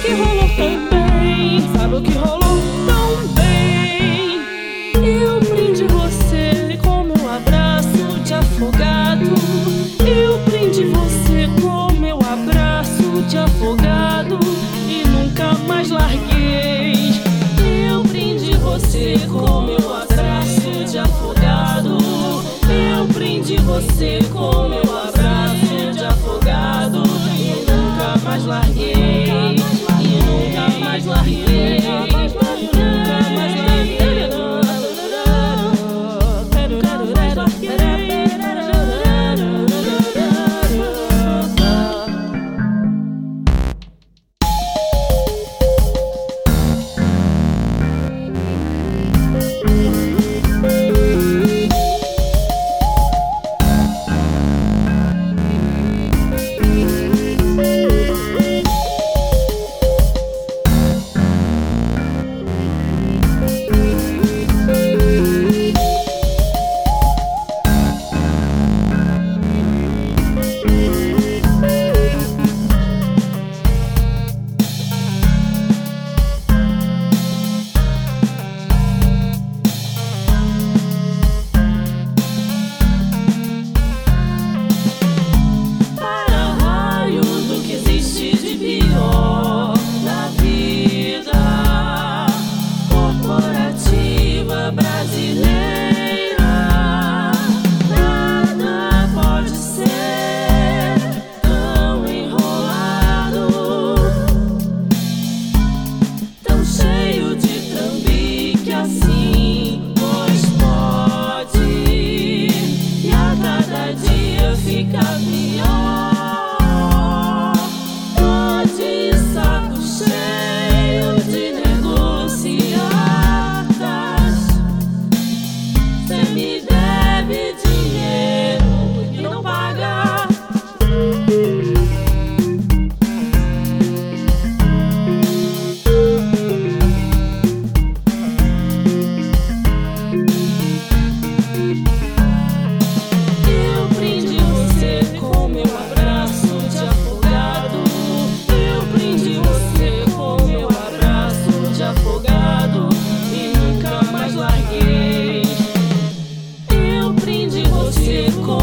que rolou bem, Sabe o que rolou tão bem? Eu prendi você como um abraço de afogado. Eu prendi você com meu abraço de afogado. E nunca mais larguei. Eu prendi você com meu abraço de afogado. Eu prendi você com meu Slayer. musical